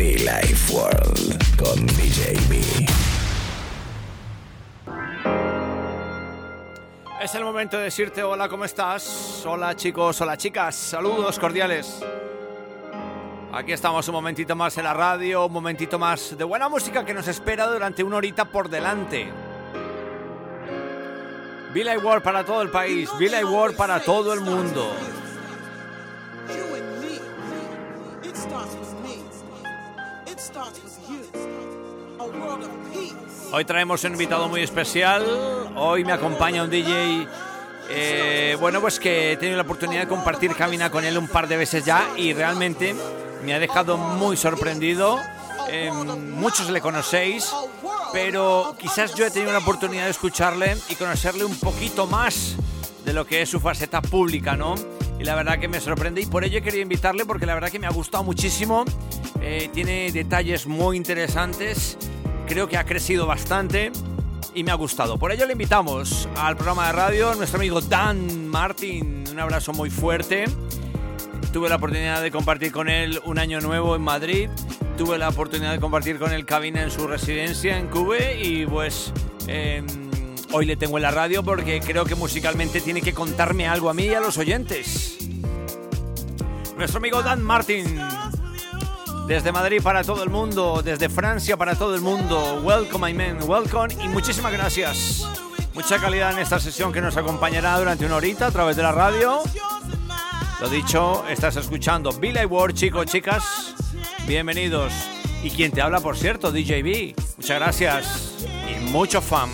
Be Life World con DJ B. Es el momento de decirte hola, ¿cómo estás? Hola chicos, hola chicas, saludos cordiales. Aquí estamos un momentito más en la radio, un momentito más de buena música que nos espera durante una horita por delante. Billy Ward para todo el país, Billy Ward para todo el mundo. Hoy traemos un invitado muy especial. Hoy me acompaña un DJ. eh, bueno, pues que he tenido la oportunidad de compartir cabina con él un par de veces ya y realmente me ha dejado muy sorprendido. Eh, muchos le conocéis, pero quizás yo he tenido la oportunidad de escucharle y conocerle un poquito más de lo que es su faceta pública, ¿no? Y la verdad que me sorprende y por ello querido invitarle porque la verdad que me ha gustado muchísimo. Eh, tiene detalles muy interesantes creo que ha crecido bastante y me ha gustado. Por ello le invitamos al programa de radio nuestro amigo Dan Martin. Un abrazo muy fuerte. Tuve la oportunidad de compartir con él un año nuevo en Madrid. Tuve la oportunidad de compartir con él cabina en su residencia en Cuba y pues eh, hoy le tengo en la radio porque creo que musicalmente tiene que contarme algo a mí y a los oyentes. Nuestro amigo Dan Martin. Desde Madrid para todo el mundo, desde Francia para todo el mundo. Welcome, my man, welcome y muchísimas gracias. Mucha calidad en esta sesión que nos acompañará durante una horita a través de la radio. Lo dicho, estás escuchando Billy Ward, chicos, chicas. Bienvenidos. Y quien te habla, por cierto, DJ B. Muchas gracias y mucho fan.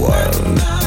World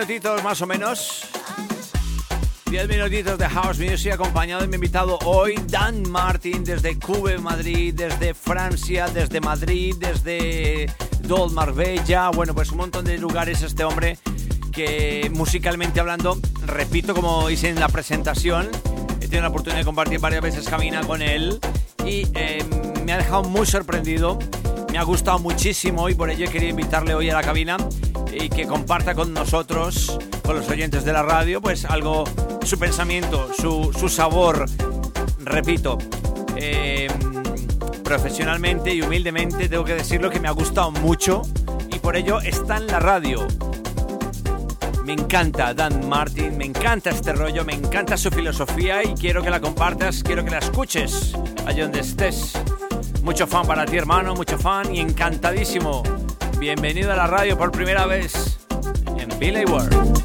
minutitos más o menos. 10 minutitos de House Music acompañado de mi invitado hoy, Dan Martin, desde Cube, Madrid, desde Francia, desde Madrid, desde Dol Marbella. Bueno, pues un montón de lugares este hombre que musicalmente hablando, repito como hice en la presentación, he tenido la oportunidad de compartir varias veces cabina con él y eh, me ha dejado muy sorprendido. Me ha gustado muchísimo y por ello querido invitarle hoy a la cabina y que comparta con nosotros, con los oyentes de la radio, pues algo, su pensamiento, su, su sabor, repito, eh, profesionalmente y humildemente tengo que decirlo que me ha gustado mucho y por ello está en la radio. Me encanta Dan Martin, me encanta este rollo, me encanta su filosofía y quiero que la compartas, quiero que la escuches allá donde estés. Mucho fan para ti, hermano, mucho fan y encantadísimo. Bienvenido a la radio por primera vez en Billy World.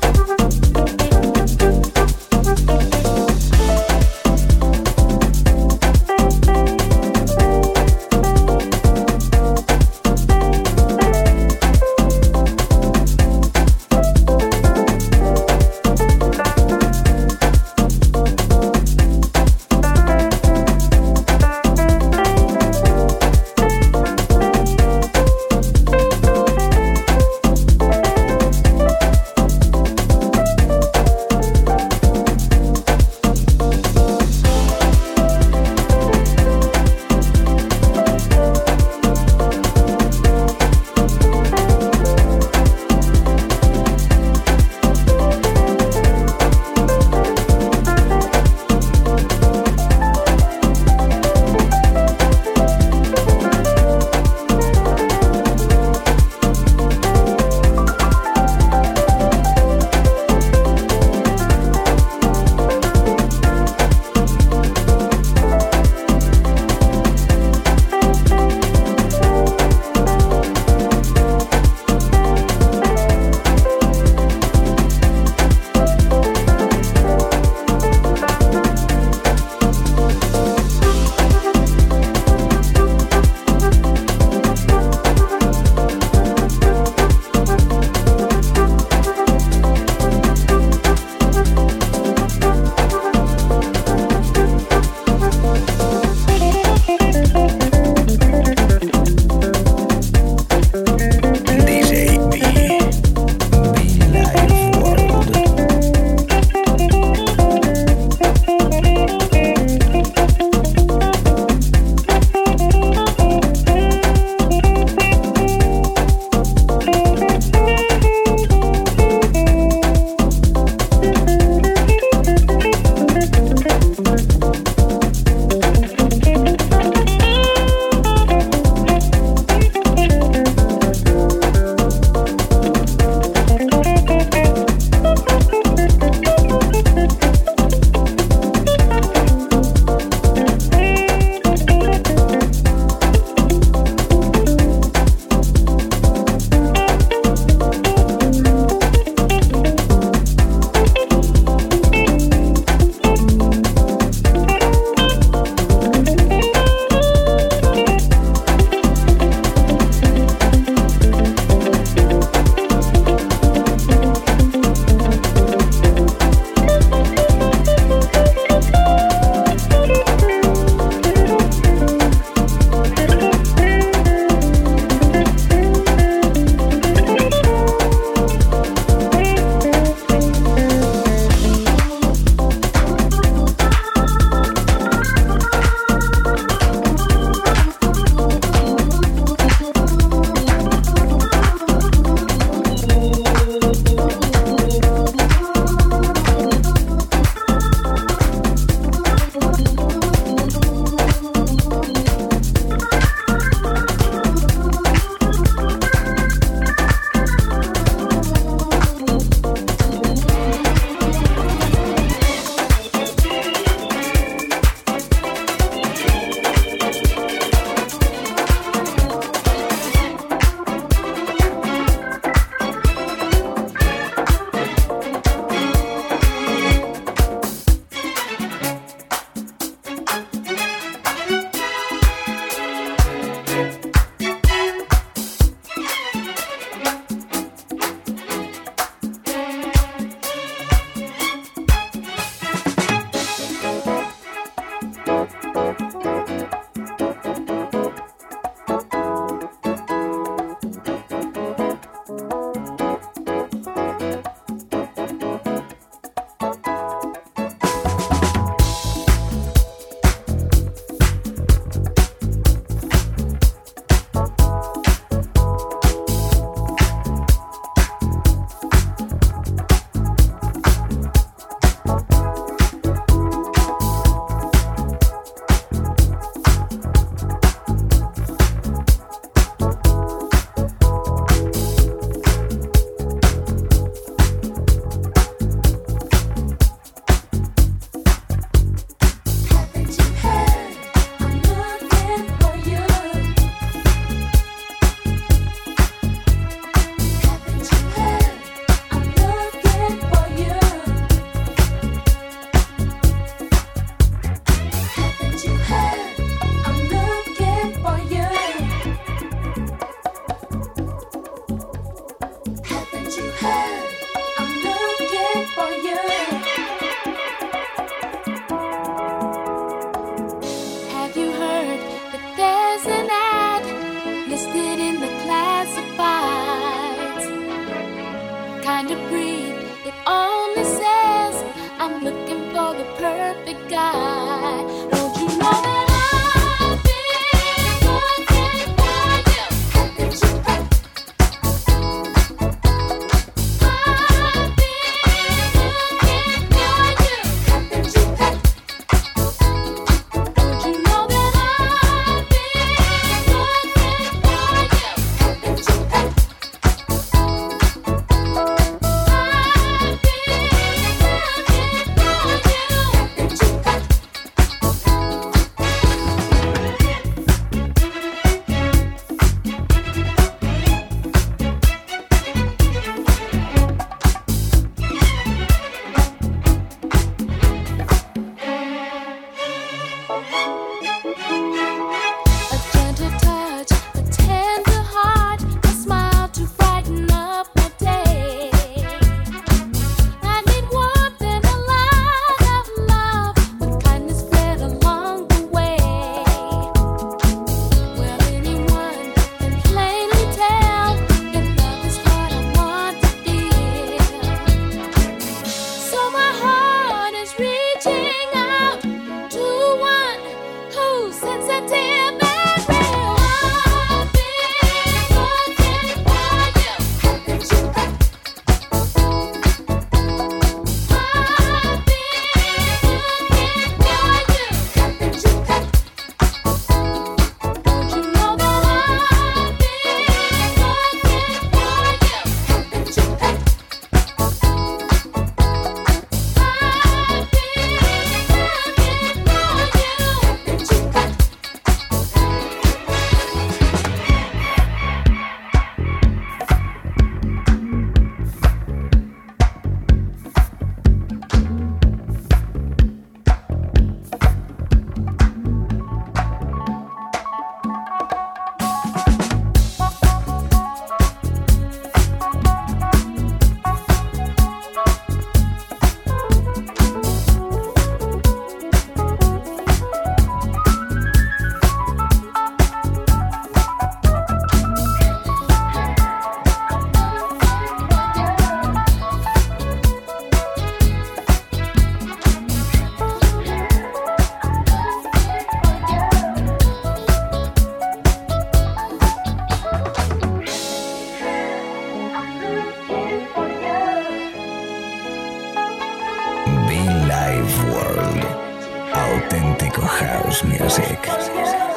Auténtico house music.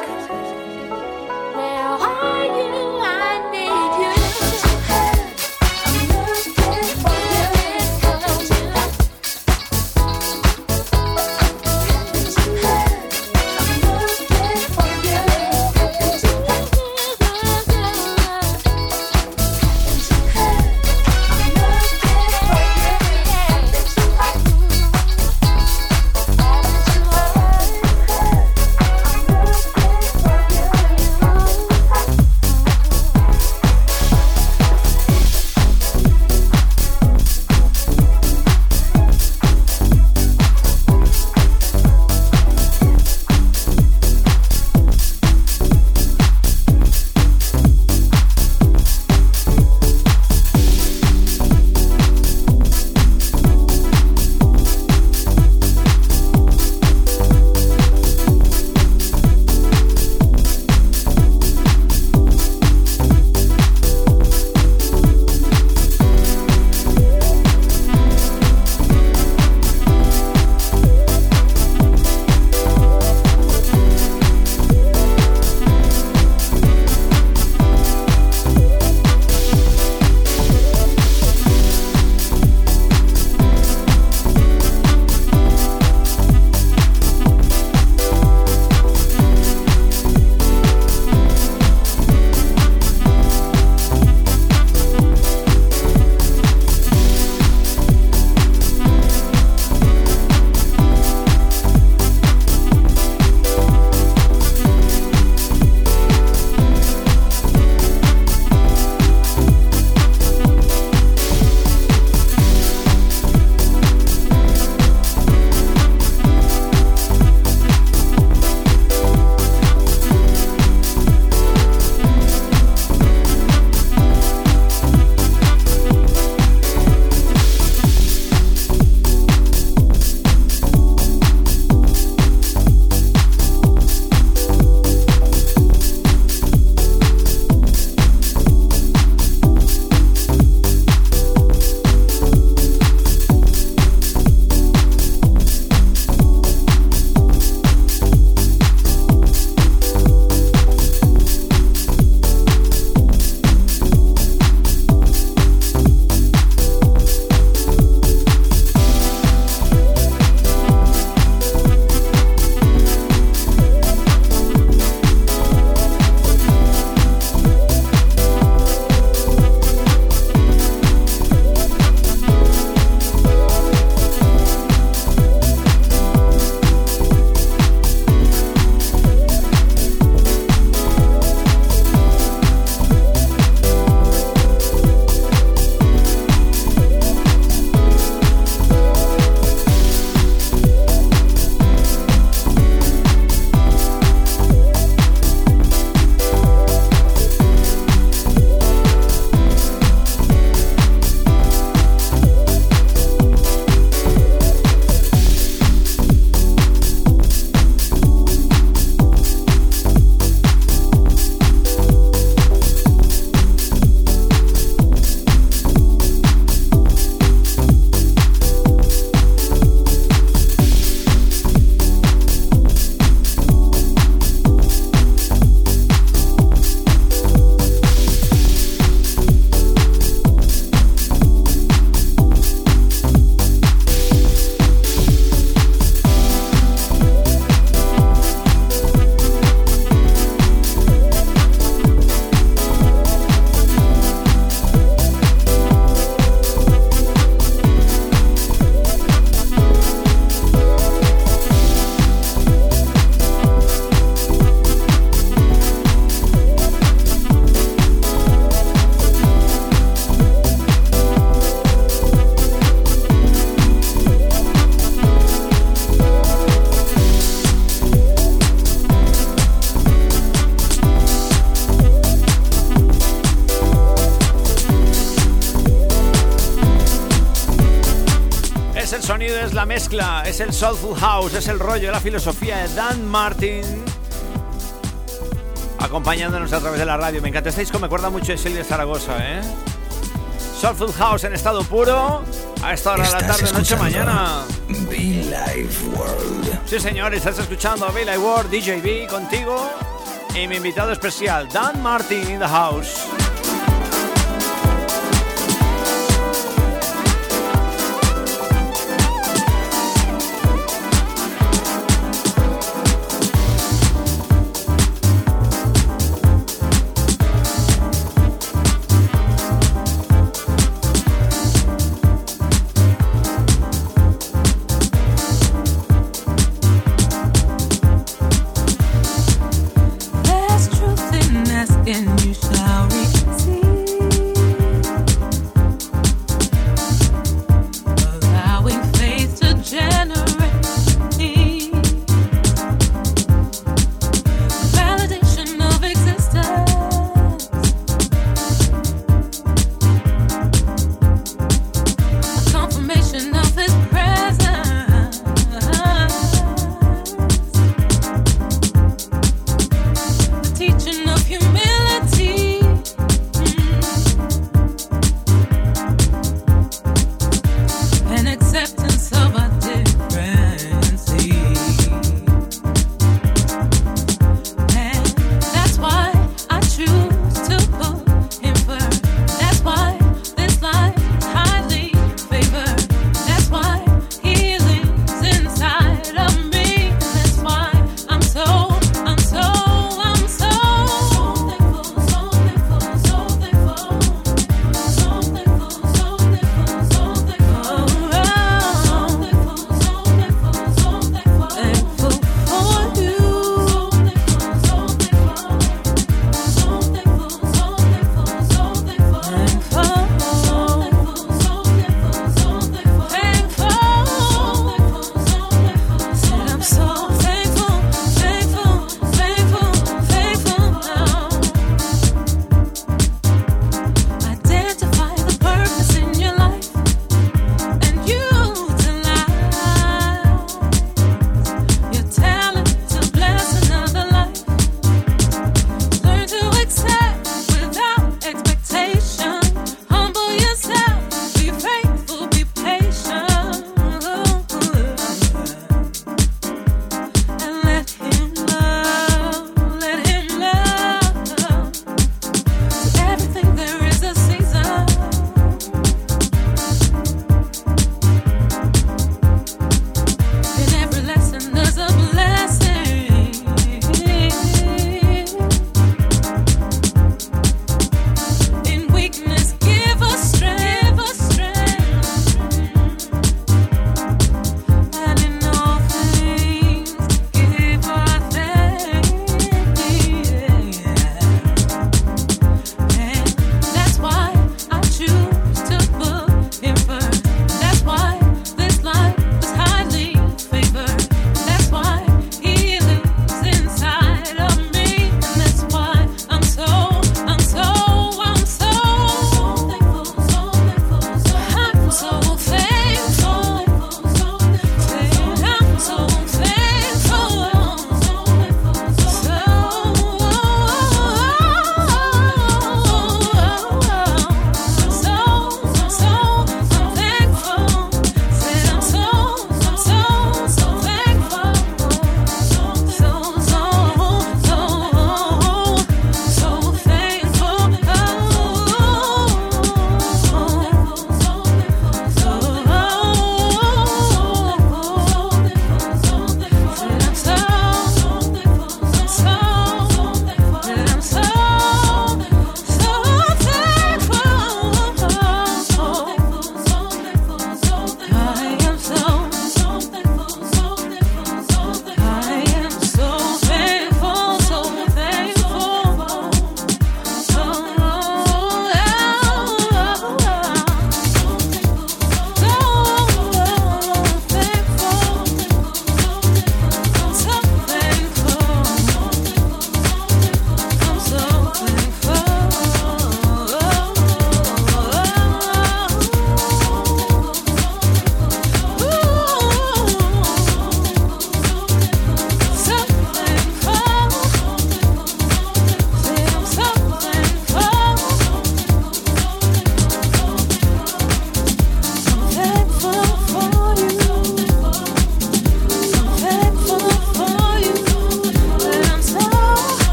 Mezcla, es el Soulful House, es el rollo, la filosofía de Dan Martin. Acompañándonos a través de la radio. Me encanta. Estáis como me acuerda mucho de Silvia Zaragoza, ¿eh? Soulful House en estado puro. A esta hora de la tarde, noche, mañana. Be Life World. Sí, señor, estás escuchando a Billy Ward, DJB contigo. Y mi invitado especial, Dan Martin in the house.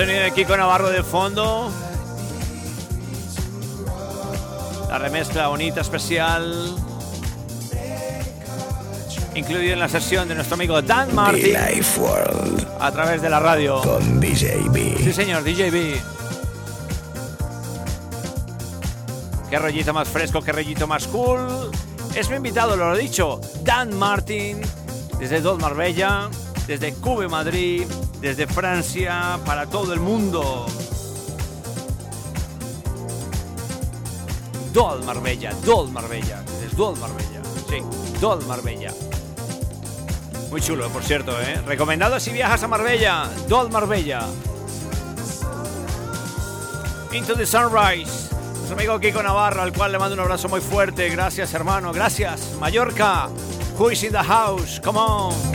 Sonido de Kiko Navarro de fondo. La remezcla bonita, especial. Incluido en la sesión de nuestro amigo Dan Martin Life World a través de la radio. con DJ Sí, señor, DJB. Qué rollito más fresco, qué rollito más cool. Es mi invitado, lo he dicho, Dan Martin, desde Dol Marbella, desde Cube Madrid, desde Francia, para todo el mundo. Dol Marbella, Dol Marbella, desde Dol Marbella, sí, Dol Marbella. Muy chulo, por cierto, ¿eh? Recomendado si viajas a Marbella, Dol Marbella. Into the Sunrise. Nuestro amigo Kiko Navarro, al cual le mando un abrazo muy fuerte. Gracias, hermano. Gracias. Mallorca. Who is in the house? Come on.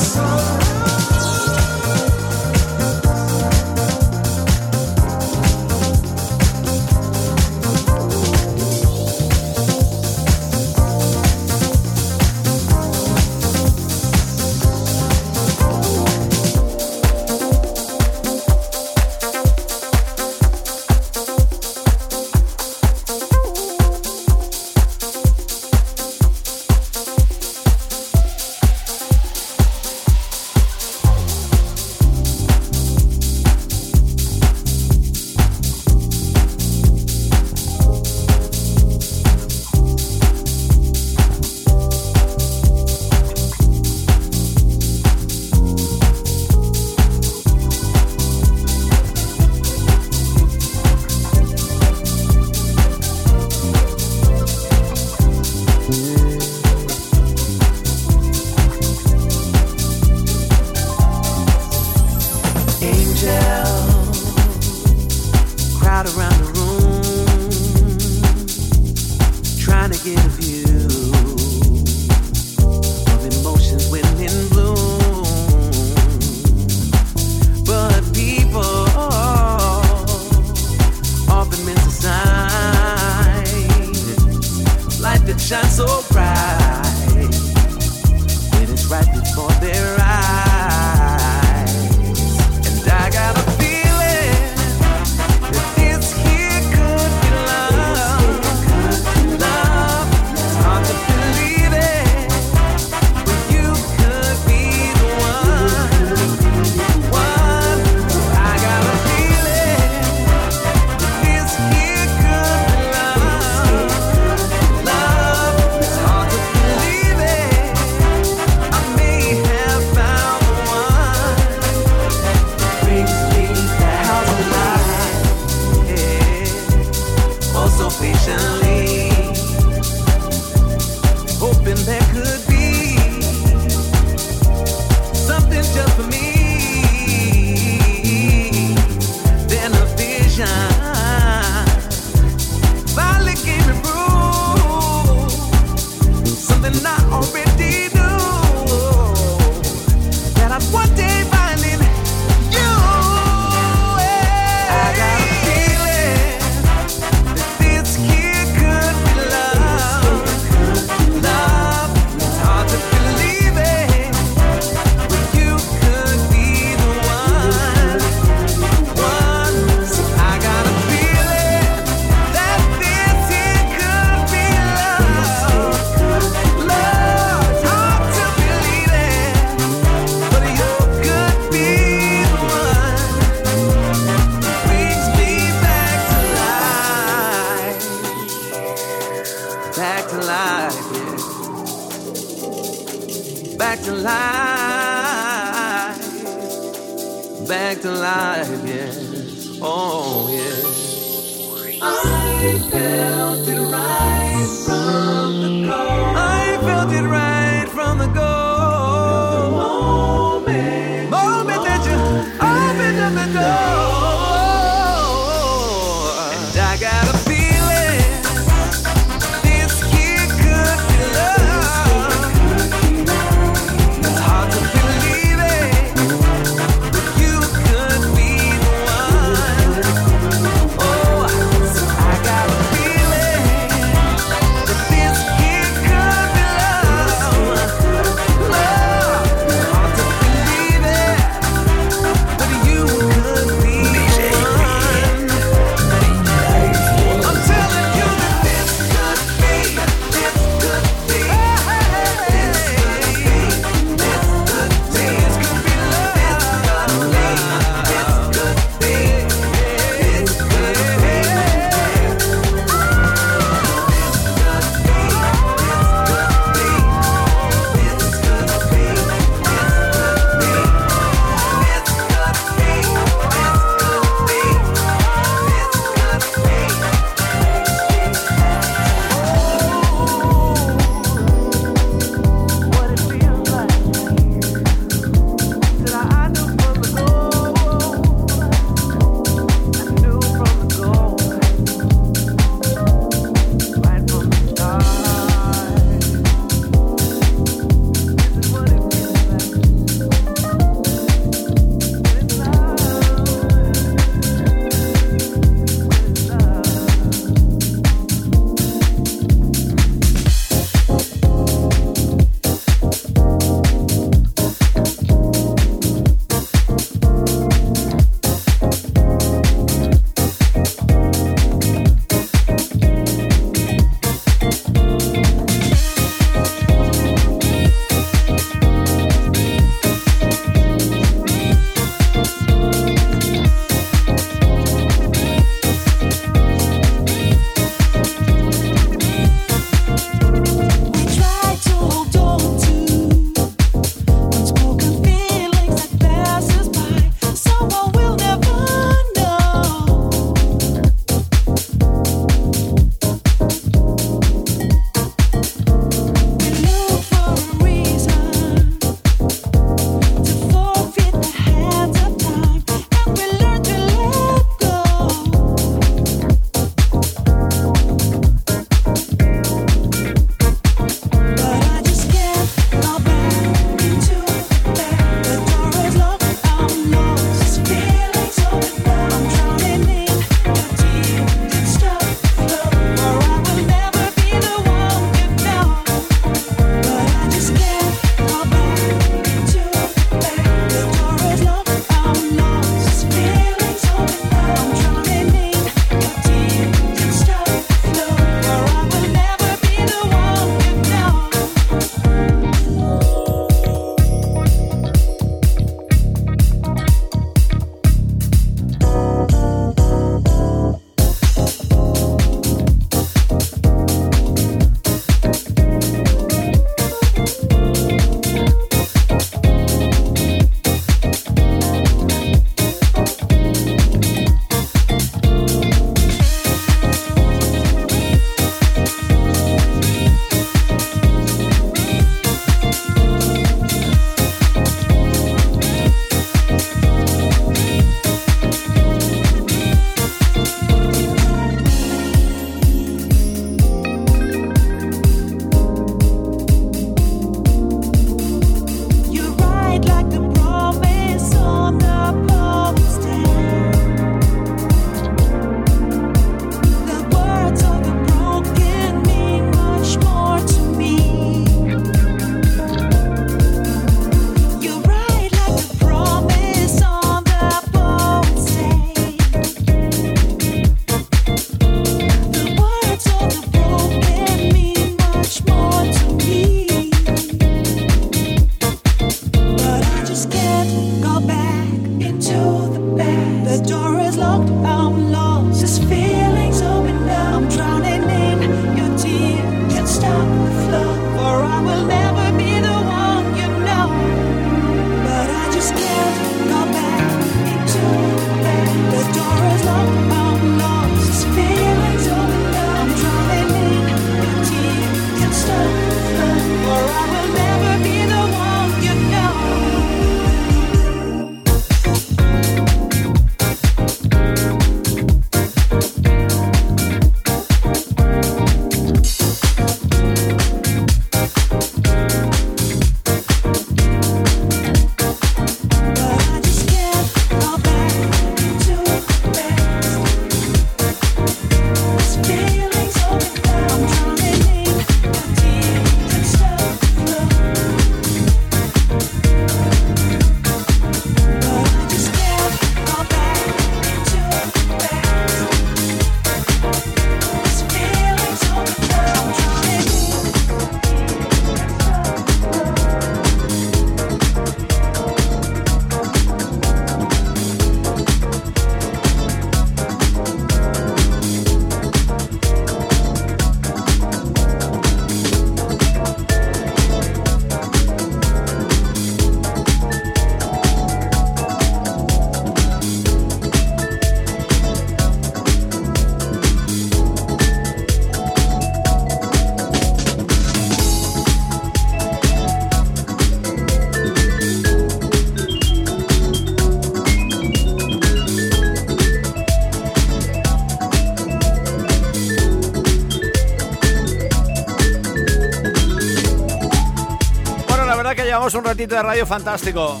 Ratito de radio fantástico.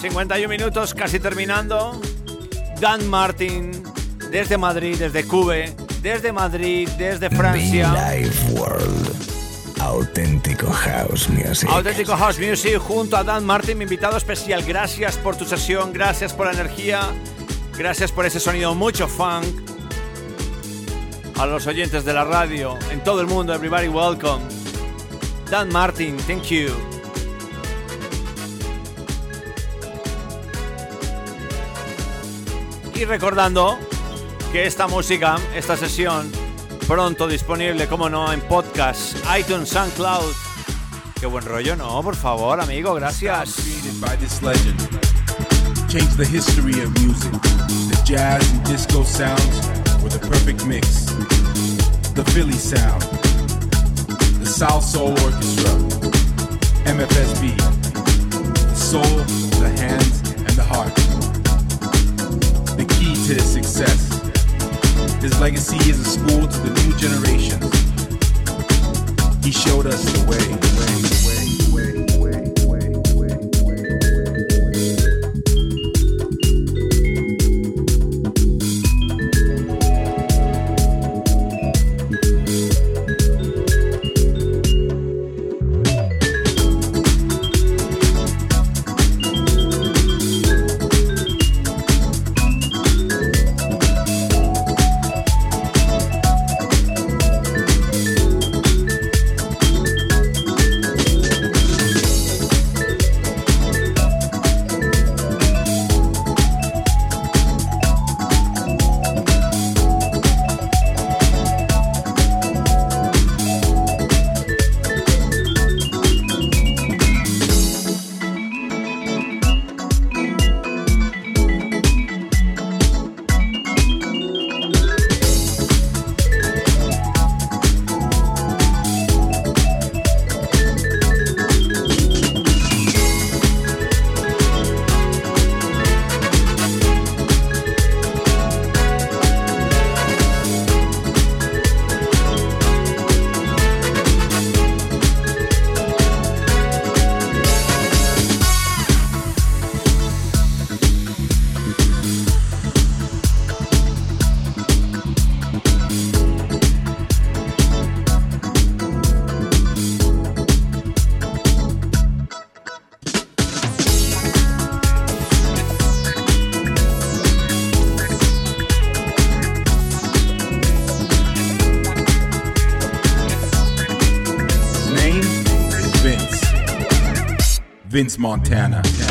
51 minutos, casi terminando. Dan Martin, desde Madrid, desde Cube, desde Madrid, desde Francia. Life World. Auténtico House Music. Auténtico House Music junto a Dan Martin, mi invitado especial. Gracias por tu sesión, gracias por la energía, gracias por ese sonido mucho funk. A los oyentes de la radio en todo el mundo, everybody welcome. Dan Martin, thank you. Y recordando que esta música, esta sesión, pronto disponible, como no, en podcast, iTunes, SoundCloud. Qué buen rollo, ¿no? Por favor, amigo, gracias. Changed the history of music. The jazz and disco sounds were the perfect mix. The Philly sound. The South Soul Orchestra. MFSB. The soul, the hands, and the heart. The key to his success. His legacy is a school to the new generations. He showed us the way, way, way, Vince Montana.